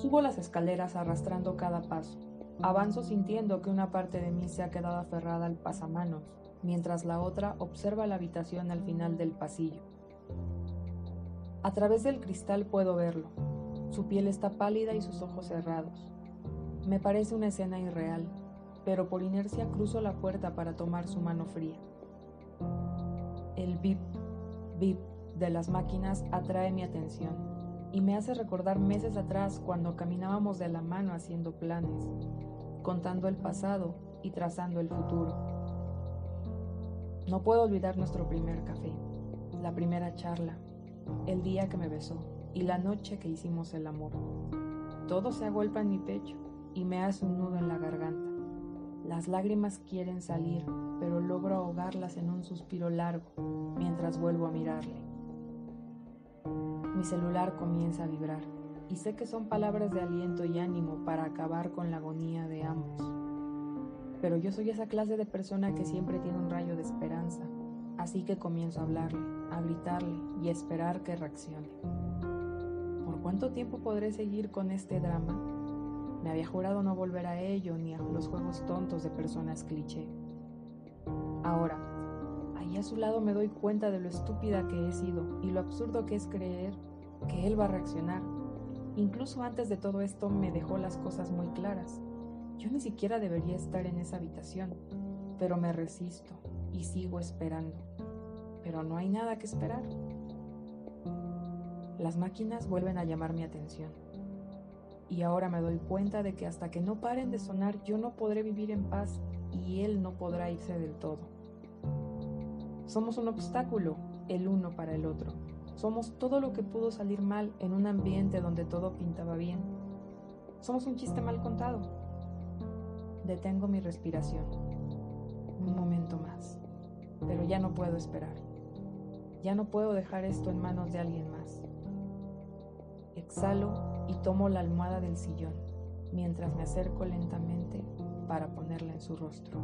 Subo las escaleras arrastrando cada paso. Avanzo sintiendo que una parte de mí se ha quedado aferrada al pasamanos, mientras la otra observa la habitación al final del pasillo. A través del cristal puedo verlo. Su piel está pálida y sus ojos cerrados. Me parece una escena irreal, pero por inercia cruzo la puerta para tomar su mano fría. El bip, bip de las máquinas atrae mi atención y me hace recordar meses atrás cuando caminábamos de la mano haciendo planes, contando el pasado y trazando el futuro. No puedo olvidar nuestro primer café, la primera charla, el día que me besó y la noche que hicimos el amor. Todo se agolpa en mi pecho y me hace un nudo en la garganta. Las lágrimas quieren salir, pero logro ahogarlas en un suspiro largo mientras vuelvo a mirarle. Mi celular comienza a vibrar y sé que son palabras de aliento y ánimo para acabar con la agonía de ambos. Pero yo soy esa clase de persona que siempre tiene un rayo de esperanza, así que comienzo a hablarle, a gritarle y a esperar que reaccione. ¿Por cuánto tiempo podré seguir con este drama? Me había jurado no volver a ello ni a los juegos tontos de personas cliché. Ahora, ahí a su lado me doy cuenta de lo estúpida que he sido y lo absurdo que es creer que él va a reaccionar. Incluso antes de todo esto me dejó las cosas muy claras. Yo ni siquiera debería estar en esa habitación, pero me resisto y sigo esperando. Pero no hay nada que esperar. Las máquinas vuelven a llamar mi atención y ahora me doy cuenta de que hasta que no paren de sonar yo no podré vivir en paz y él no podrá irse del todo. Somos un obstáculo, el uno para el otro. Somos todo lo que pudo salir mal en un ambiente donde todo pintaba bien. Somos un chiste mal contado. Detengo mi respiración. Un momento más. Pero ya no puedo esperar. Ya no puedo dejar esto en manos de alguien más. Exhalo y tomo la almohada del sillón mientras me acerco lentamente para ponerla en su rostro.